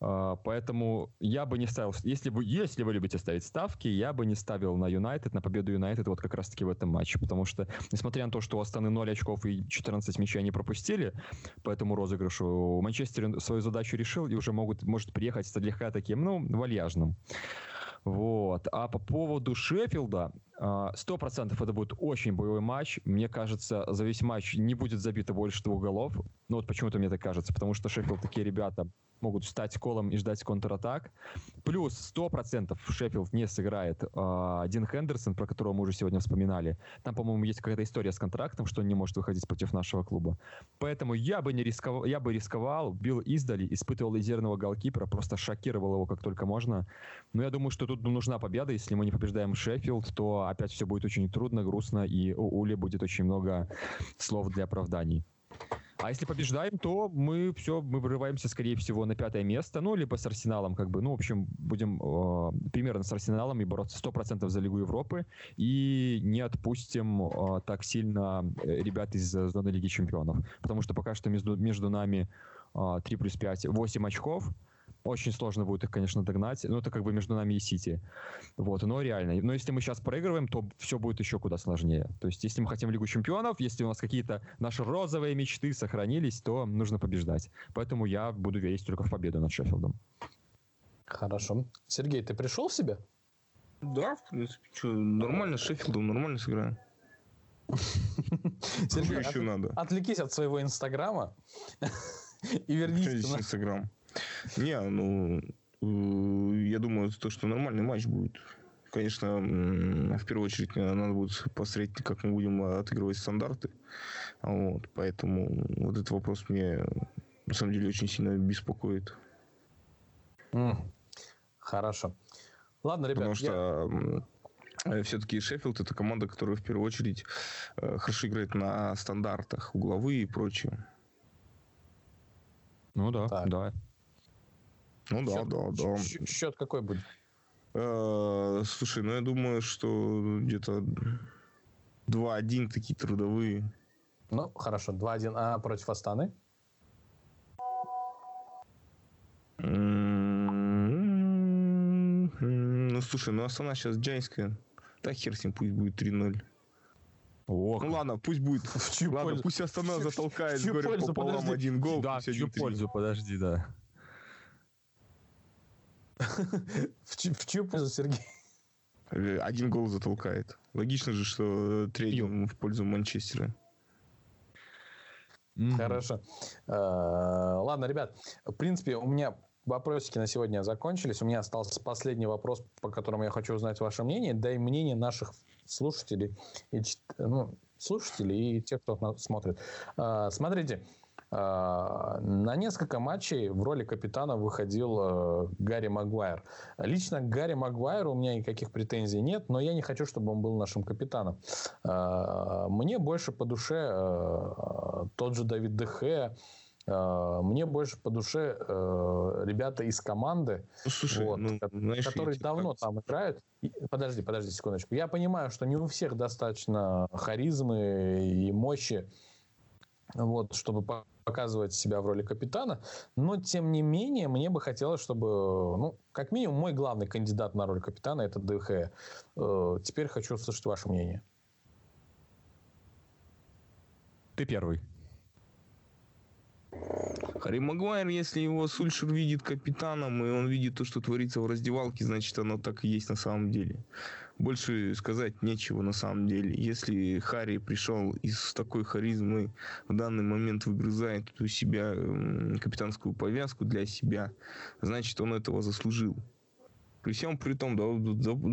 А, поэтому я бы не ставил... Если вы, если вы любите ставить ставки, я бы не ставил на Юнайтед, на победу Юнайтед вот как раз-таки в этом матче. Потому что, несмотря на то, что у Астаны 0 очков и 14 мячей они пропустили по этому розыгрышу, Манчестер свою задачу решил и уже могут, может приехать слегка таким, ну, вальяжным. Вот. А по поводу Шеффилда, а, сто процентов это будет очень боевой матч. Мне кажется, за весь матч не будет забито больше двух голов. Ну вот почему-то мне так кажется, потому что Шеффилд такие ребята могут встать колом и ждать контратак. Плюс сто процентов Шеффилд не сыграет э, Дин Хендерсон, про которого мы уже сегодня вспоминали. Там, по-моему, есть какая-то история с контрактом, что он не может выходить против нашего клуба. Поэтому я бы не рисковал, я бы рисковал, бил издали, испытывал лазерного голкипера, просто шокировал его как только можно. Но я думаю, что тут нужна победа. Если мы не побеждаем Шеффилд, то опять все будет очень трудно, грустно, и у Ули будет очень много слов для оправданий. А если побеждаем, то мы все, мы вырываемся, скорее всего, на пятое место, ну, либо с Арсеналом, как бы, ну, в общем, будем э, примерно с Арсеналом и бороться 100% за Лигу Европы, и не отпустим э, так сильно э, ребят из зоны Лиги Чемпионов, потому что пока что между, между нами э, 3 плюс 5, 8 очков, очень сложно будет их, конечно, догнать. Ну, это как бы между нами и Сити. Вот, но реально. Но если мы сейчас проигрываем, то все будет еще куда сложнее. То есть, если мы хотим Лигу Чемпионов, если у нас какие-то наши розовые мечты сохранились, то нужно побеждать. Поэтому я буду верить только в победу над Шеффилдом. Хорошо. Сергей, ты пришел в себя? Да, в принципе. Что, нормально с Шеффилдом, нормально сыграем. Сергей, еще надо? отвлекись от своего инстаграма и вернись на инстаграм. Не, ну, э, я думаю, то, что нормальный матч будет. Конечно, в первую очередь надо будет посмотреть, как мы будем отыгрывать стандарты. Вот, поэтому вот этот вопрос мне на самом деле очень сильно беспокоит. Mm. Хорошо. Ладно, ребят. Потому что я... все-таки Шеффилд это команда, которая в первую очередь э, хорошо играет на стандартах, угловые и прочее. Ну да, так. да. Ну да, счет, да, да. Счет какой будет? Э, слушай, ну я думаю, что где-то 2-1 такие трудовые. Ну, хорошо, 2-1. А против Астаны? Ну, слушай, ну Астана сейчас джайская. Да хер с ним, пусть будет 3-0. Ох. Ну ладно, пусть будет. В чью ладно, пользу? пусть Астана затолкает в горю пополам подожди. один гол. Да, в чью пользу, подожди, да. в, чью, пользу, Сергей? Один гол затолкает. Логично же, что третьим в пользу Манчестера. Хорошо. А, ладно, ребят, в принципе, у меня вопросики на сегодня закончились. У меня остался последний вопрос, по которому я хочу узнать ваше мнение, да и мнение наших слушателей и ну, слушателей и тех, кто смотрит. А, смотрите, на несколько матчей в роли капитана выходил э, Гарри Магуайр. Лично к Гарри Магуайру у меня никаких претензий нет, но я не хочу, чтобы он был нашим капитаном. А, мне больше по душе э, тот же Давид Дехе, а, мне больше по душе э, ребята из команды, ну, слушай, вот, ну, знаешь, которые давно там играют. Подожди, подожди секундочку. Я понимаю, что не у всех достаточно харизмы и мощи, вот, чтобы показывать себя в роли капитана. Но, тем не менее, мне бы хотелось, чтобы, ну, как минимум, мой главный кандидат на роль капитана – это ДХ. Э, теперь хочу услышать ваше мнение. Ты первый. Харри Магуайр, если его Сульшер видит капитаном, и он видит то, что творится в раздевалке, значит, оно так и есть на самом деле. Больше сказать нечего на самом деле. Если Харри пришел из такой харизмы, в данный момент выгрызает у себя капитанскую повязку для себя, значит, он этого заслужил. При всем при том, да,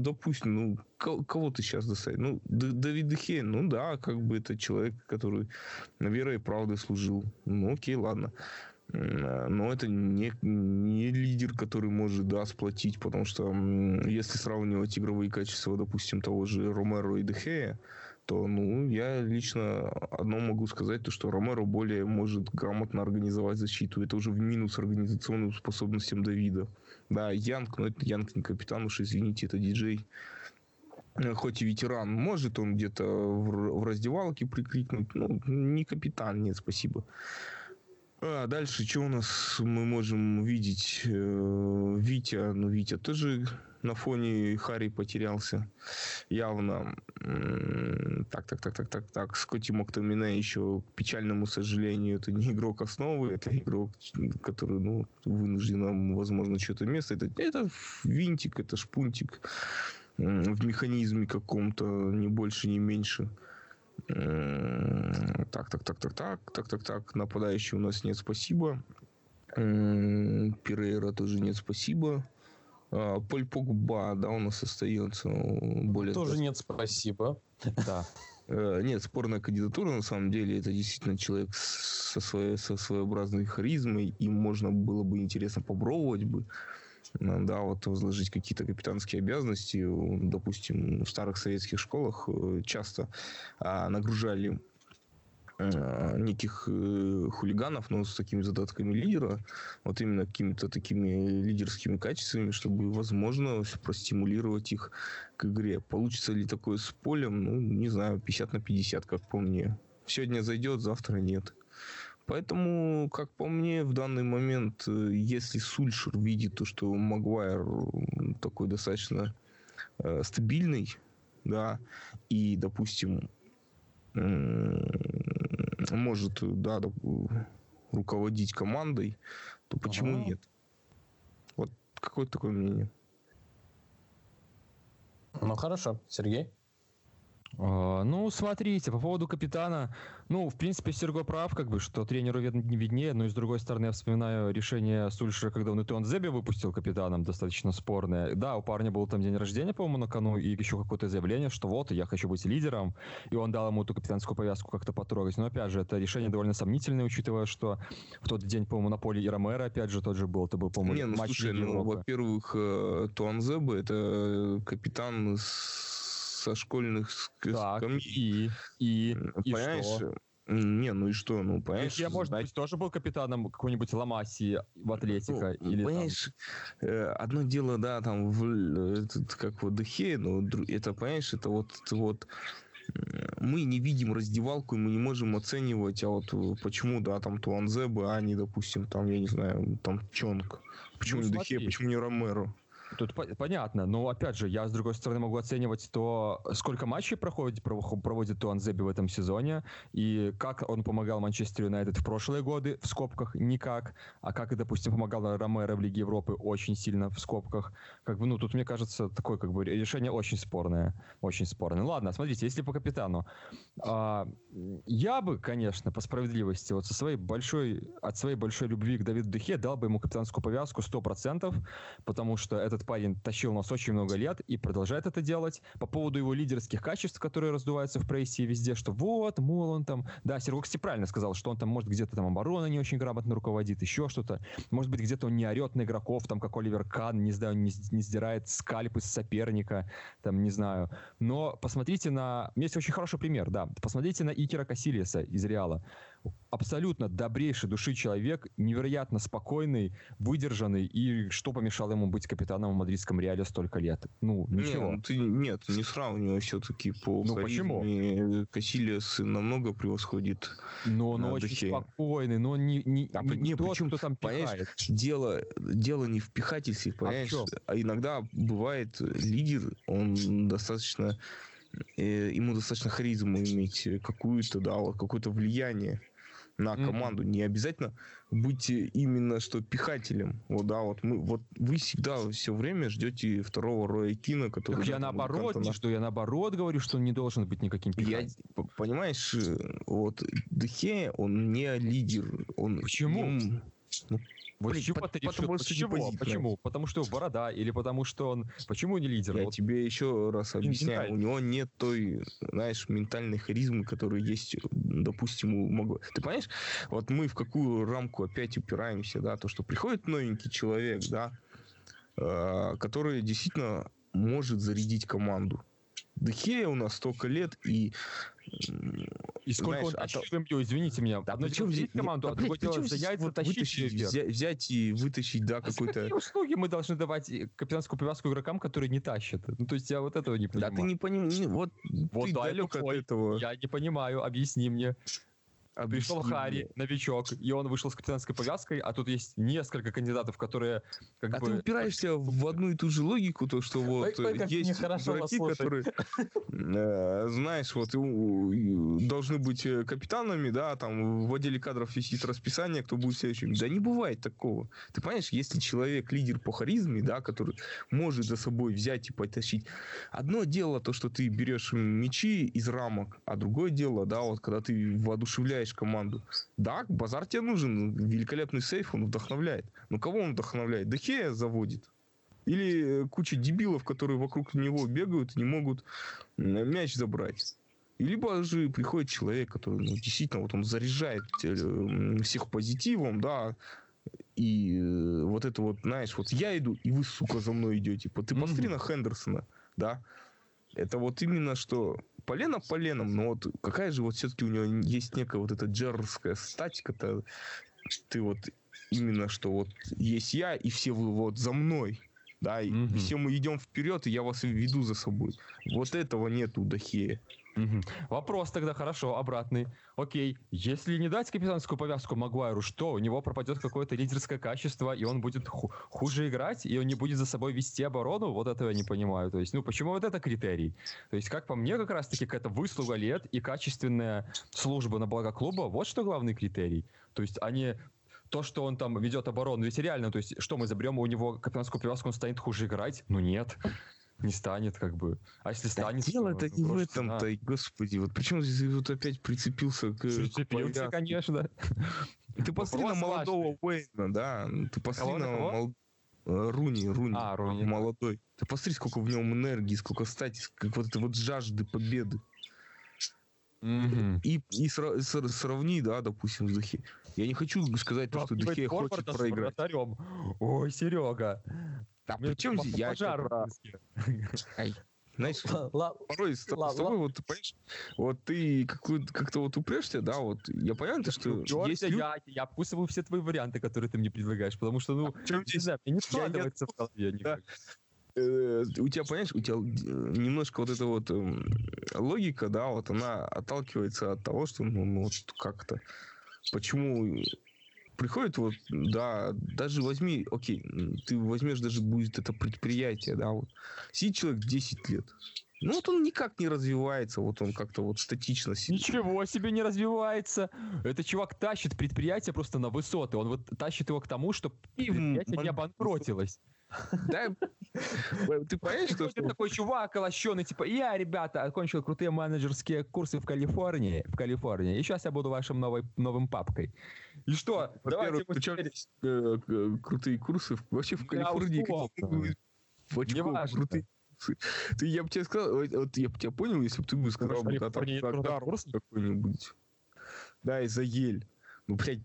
допустим, ну, кого ты сейчас достать? Ну, Давид Дехе, ну да, как бы это человек, который на верой и правдой служил. Ну, окей, ладно. Э, но это не, не лидер, который может, да, сплотить, потому что если сравнивать игровые качества, допустим, того же Ромеро и Дехея, то, ну, я лично одно могу сказать, то, что Ромеро более может грамотно организовать защиту. Это уже в минус организационным способностям Давида. Да, Янг, но это Янг не капитан, уж извините, это диджей. Э, хоть и ветеран, может он где-то в, в раздевалке прикрикнуть, ну, не капитан, нет, спасибо. А дальше что у нас мы можем видеть? Э, Витя, ну Витя тоже на фоне Харри потерялся явно. Так, так, так, так, так, так. Скотти Моктамине еще, к печальному сожалению, это не игрок основы, это игрок, который, ну, вынужден, возможно, что-то место. Это, это винтик, это шпунтик в механизме каком-то, не больше, не меньше. Так, так, так, так, так, так, так, так. Нападающий у нас нет, спасибо. Перейра тоже нет, спасибо. А, Поль Погба, да, у нас остается более... Тоже нет, спасибо. Да. Э, нет, спорная кандидатура, на самом деле, это действительно человек со, своей, со своеобразной харизмой, и можно было бы интересно попробовать бы да, вот возложить какие-то капитанские обязанности. Допустим, в старых советских школах э, часто а, нагружали а, неких э, хулиганов, но с такими задатками лидера, вот именно какими-то такими лидерскими качествами, чтобы, возможно, простимулировать их к игре. Получится ли такое с полем? Ну, не знаю, 50 на 50, как по мне. Сегодня зайдет, завтра нет. Поэтому, как по мне, в данный момент, э, если Сульшер видит то, что Магуайр такой достаточно э, стабильный, да, и, допустим, э, может, да, руководить командой, то почему ага. нет? Вот какое такое мнение? Ну хорошо, Сергей. А, ну, смотрите, по поводу капитана, ну, в принципе, Серго прав, как бы, что тренеру не виднее, но и с другой стороны, я вспоминаю решение Сульшера, когда он и Туан Зеби выпустил капитаном, достаточно спорное. Да, у парня был там день рождения, по-моему, на кону, и еще какое-то заявление, что вот, я хочу быть лидером, и он дал ему эту капитанскую повязку как-то потрогать. Но, опять же, это решение довольно сомнительное, учитывая, что в тот день, по-моему, на поле и Ромеро, опять же, тот же был, это был, по-моему, Не, ну, матч слушай, ну, во-первых, э, Туан Зеби это капитан с со школьных так, И, и, и понимаешь, что? Не, ну и что, ну понимаешь? Я, может знать... быть, тоже был капитаном какой-нибудь Ламаси в Атлетика. Ну, или понимаешь, там... Э, одно дело, да, там, в, этот, как вот Дехе, но это, понимаешь, это вот, вот мы не видим раздевалку, и мы не можем оценивать, а вот почему, да, там Туанзеба, а не, допустим, там, я не знаю, там Чонг. Почему ну, не Дехе, почему не Ромеро? Тут по- понятно, но опять же, я с другой стороны могу оценивать то, сколько матчей проходит, проводит Туанзеби в этом сезоне, и как он помогал Манчестер Юнайтед в прошлые годы, в скобках никак, а как, допустим, помогал Ромеро в Лиге Европы очень сильно в скобках. Как бы, ну, тут, мне кажется, такое как бы решение очень спорное. Очень спорное. Ладно, смотрите, если по капитану. А, я бы, конечно, по справедливости, вот со своей большой, от своей большой любви к Давиду Дехе дал бы ему капитанскую повязку 100%, потому что этот этот парень тащил нас очень много лет и продолжает это делать. По поводу его лидерских качеств, которые раздуваются в прессе и везде, что вот, мол, он там... Да, Серго, кстати, правильно сказал, что он там, может, где-то там оборона не очень грамотно руководит, еще что-то. Может быть, где-то он не орет на игроков, там, как Оливер Кан, не знаю, не, не сдирает скальпы с соперника, там, не знаю. Но посмотрите на... Есть очень хороший пример, да. Посмотрите на Икера Касилиса из Реала абсолютно добрейший души человек, невероятно спокойный, выдержанный, и что помешало ему быть капитаном в мадридском Реале столько лет? Ну, ничего. Нет, ты, нет не сравнивай все-таки по ну, почему? Кассилиас намного превосходит Но он очень духе. спокойный, но не, не, а, не, не тот, почему, кто там пихает. Дело, дело не в пихательстве, а понимаешь? А, а иногда бывает лидер, он достаточно ему достаточно харизму иметь какую-то, да, какое-то влияние на команду. Mm-hmm. Не обязательно быть именно что пихателем. Вот, да, вот мы, вот вы всегда все время ждете второго Роя Кина, который... Так я наоборот не жду, я наоборот говорю, что он не должен быть никаким пихателем. Я, понимаешь, вот Дехе, он не лидер. Он, Почему? Нем, ну, Почему по, ты потому, решил, почему? почему? Потому что борода или потому что он... Почему не лидер? Я вот. тебе еще раз объясняю. У него нет той, знаешь, ментальной харизмы, которая есть, допустим, у Маго. Ты понимаешь? Вот мы в какую рамку опять упираемся, да? То, что приходит новенький человек, да, э, который действительно может зарядить команду. Дехея у нас столько лет, и и сколько знаешь, он тащит а то... извините меня. Да, Одно дело взять команду, а другое дело за яйца вот тащить вытащить, взять, взять и вытащить, да, а какой-то... какие услуги мы должны давать капитанскую привязку игрокам, которые не тащат? Ну, то есть я вот этого не понимаю. Да ты не понимаешь, вот, вот ты да, далек от этого. Я не понимаю, объясни мне. Пришел Хари, новичок, и он вышел с капитанской повязкой, а тут есть несколько кандидатов, которые... Как а бы... ты упираешься в одну и ту же логику, то, что вот есть игроки, которые, э, знаешь, вот должны быть э, капитанами, да, там в отделе кадров висит расписание, кто будет следующим. Да не бывает такого. Ты понимаешь, если человек лидер по харизме, да, который может за собой взять и потащить. Одно дело то, что ты берешь мечи из рамок, а другое дело, да, вот когда ты воодушевляешь вдохновляешь команду. Да, базар тебе нужен, великолепный сейф, он вдохновляет. Но кого он вдохновляет? Дехея заводит. Или э, куча дебилов, которые вокруг него бегают и не могут мяч забрать. Либо же приходит человек, который ну, действительно вот он заряжает э, всех позитивом, да, и э, вот это вот, знаешь, вот я иду, и вы, сука, за мной идете. Ты посмотри mm-hmm. на Хендерсона, да. Это вот именно что полено поленом, но вот какая же вот все-таки у него есть некая вот эта джерская статика-то, ты вот именно что вот есть я, и все вы вот за мной, да, и угу. все мы идем вперед, и я вас веду за собой. Вот этого нет у Дахея. Угу. Вопрос тогда хорошо, обратный. Окей, если не дать капитанскую повязку Магуайру, что, у него пропадет какое-то лидерское качество, и он будет ху- хуже играть, и он не будет за собой вести оборону? Вот этого я не понимаю. То есть, ну, почему вот это критерий? То есть, как по мне, как раз-таки какая-то выслуга лет и качественная служба на благо клуба, вот что главный критерий. То есть, они то, что он там ведет оборону, ведь реально, то есть, что мы заберем у него капитанскую привязку, он станет хуже играть? Ну нет не станет, как бы. А если станет... Да дело-то не в этом-то, а. господи. Вот почему здесь вот опять прицепился к... Прицепился, к конечно. Ты посмотри на молодого Уэйна, да. Ты посмотри на. Э, Руни, Руни, а, Руни, молодой. Ты посмотри, сколько в нем энергии, сколько стати, как вот это вот жажды победы. Mm-hmm. И, и сра- сра- сравни, да, допустим, с Духи. Я не хочу сказать, то, что Духе хочет проиграть. Ой, Серега, а при чем здесь я пожар Знаешь, порой с, тобой, вот, ты понимаешь, вот ты как-то вот упрешься, да, вот, я понимаю, что есть я, я обкусываю все твои варианты, которые ты мне предлагаешь, потому что, ну, а не знаю, мне не складывается в голове никак. Э, у тебя, понимаешь, у тебя э, немножко вот эта вот эм, логика, да, вот она отталкивается от того, что, ну, ну вот как-то, почему приходит вот, да, даже возьми, окей, ты возьмешь даже будет это предприятие, да, вот. Сидит человек 10 лет. Ну вот он никак не развивается, вот он как-то вот статично сидит. Ничего себе не развивается. Это чувак тащит предприятие просто на высоты. Он вот тащит его к тому, чтобы предприятие не обанкротилось. Да, ты понимаешь, что... Ты такой чувак лощеный, типа, я, ребята, окончил крутые менеджерские курсы в Калифорнии, в Калифорнии, и сейчас я буду вашим новой, новым папкой. И что? Во-первых, причем э, крутые курсы вообще в Калифорнии. Очко крутые ты, я бы тебе сказал, вот я бы тебя понял, если бы ты бы сказал, да, там, какой-нибудь. Да, из-за ель. Ну, блядь,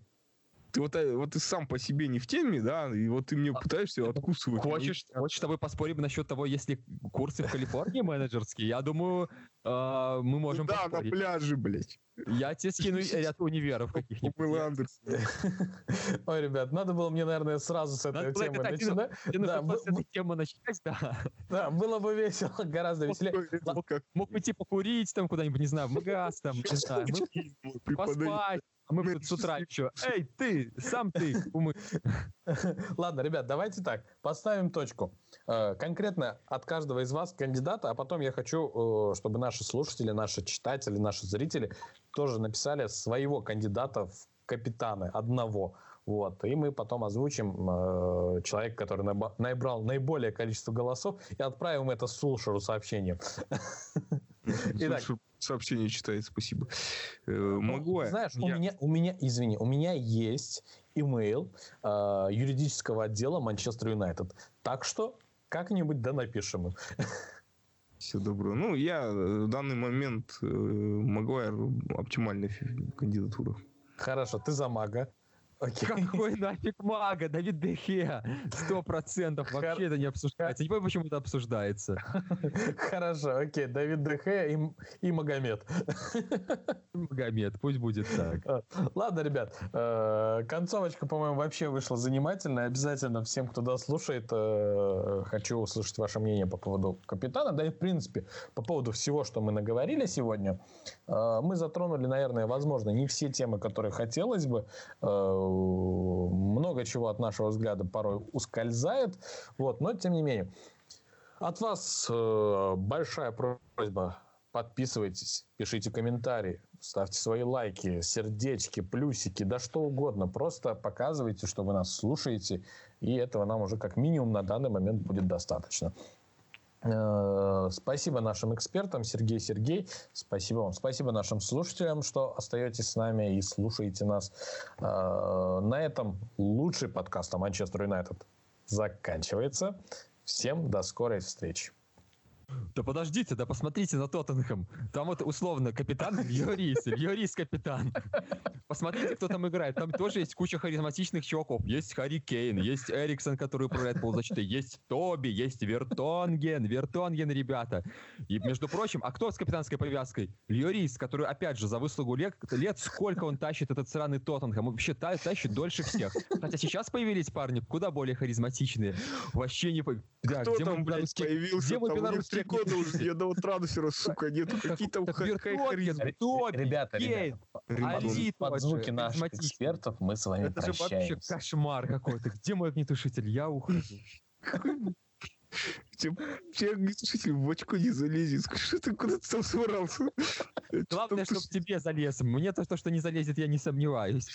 ты вот, э, вот ты сам по себе не в теме, да, и вот ты мне а пытаешься откусывать. Хочешь, хочешь, тобой поспорим насчет того, если курсы в Калифорнии менеджерские? Я думаю, э, мы можем Да, на пляже, блядь. Я тебе скину ряд универов каких-нибудь. Ой, ребят, надо было мне, наверное, сразу с этой темы начинать. Да, с этой темы начать, да. Да, было бы весело, гораздо веселее. Мог пойти покурить там куда-нибудь, не знаю, в магаз там, не знаю, поспать. А мы с утра еще. Эй, ты, сам ты, умы. Ладно, ребят, давайте так, поставим точку. Э, конкретно от каждого из вас кандидата, а потом я хочу, э, чтобы наши слушатели, наши читатели, наши зрители тоже написали своего кандидата в капитана одного. Вот. И мы потом озвучим э, человека, который набрал наиболее количество голосов, и отправим это Сулшеру сообщением. Итак, сообщение читает, спасибо. Э, ну, Могу Знаешь, у меня, у меня, извини, у меня есть имейл э, юридического отдела Манчестер Юнайтед. Так что как-нибудь да напишем им. Все добро. Ну, я в данный момент э, Магуайр оптимальная кандидатура. Хорошо, ты за мага. Какой нафиг мага? Давид Дехе. Сто процентов. Вообще это не обсуждается. Не понимаю, почему это обсуждается. Хорошо, окей. Давид Дехе и, и Магомед. Магомед, пусть будет так. А, ладно, ребят. Э, концовочка, по-моему, вообще вышла занимательная. Обязательно всем, кто дослушает, э, хочу услышать ваше мнение по поводу капитана. Да и, в принципе, по поводу всего, что мы наговорили сегодня. Э, мы затронули, наверное, возможно, не все темы, которые хотелось бы много чего от нашего взгляда порой ускользает. Вот, но тем не менее. От вас э, большая просьба. Подписывайтесь, пишите комментарии, ставьте свои лайки, сердечки, плюсики, да что угодно. Просто показывайте, что вы нас слушаете, и этого нам уже как минимум на данный момент будет достаточно. Э, спасибо нашим экспертам, Сергей Сергей. Спасибо вам. Спасибо нашим слушателям, что остаетесь с нами и слушаете нас. Э, на этом лучший подкаст о Манчестер Юнайтед заканчивается. Всем до скорой встречи. Да подождите, да посмотрите на Тоттенхэм. Там вот условно капитан Льорис, Льорис капитан. Посмотрите, кто там играет. Там тоже есть куча харизматичных чуваков. Есть Харри Кейн, есть Эриксон, который управляет полузащитой, есть Тоби, есть Вертонген, Вертонген, ребята. И, между прочим, а кто с капитанской повязкой? Льорис, который, опять же, за выслугу лет, лет сколько он тащит этот сраный Тоттенхэм. Он вообще тащит дольше всех. Хотя сейчас появились парни куда более харизматичные. Вообще не... Да, кто где там, блядь, появился? Где мой белорусский три года уже ни одного трансфера, сука, нету. Какие там Ребята, ребята, под звуки наших экспертов мы с вами Это же вообще кошмар какой-то. Где мой огнетушитель? Я ухожу. Тебе огнетушитель в очко не залезет. Что ты куда ты там собрался? Главное, чтобы тебе залез. Мне то, что не залезет, я не сомневаюсь.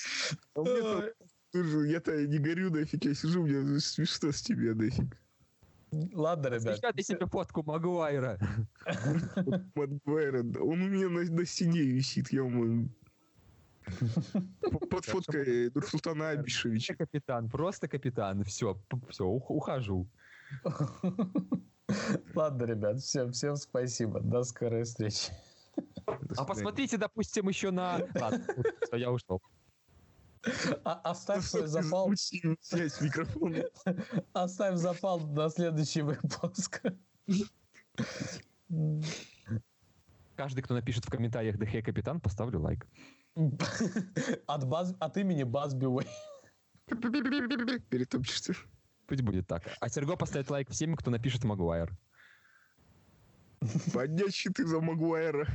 Я-то не горю нафиг, я сижу, мне смешно с тебе нафиг. Ладно, ребят. Скачайте себе фотку Магуайра. Магуайра, он у меня на, на стене висит, я мой. Под фоткой Нурсултана Абишевича. Капитан, просто капитан. Все, все, ухожу. Ладно, ребят, всем, всем спасибо. До скорой встречи. А посмотрите, допустим, еще на... Ладно, я ушел. А, оставь свой запал. Связь микрофон. Оставь запал на следующий выпуск. Каждый, кто напишет в комментариях ДХ капитан, поставлю лайк. От, баз... От имени Базби Уэй. Перетопчешься. Пусть будет так. А Серго поставит лайк всем, кто напишет Магуайр. Поднять щиты за Магуайра.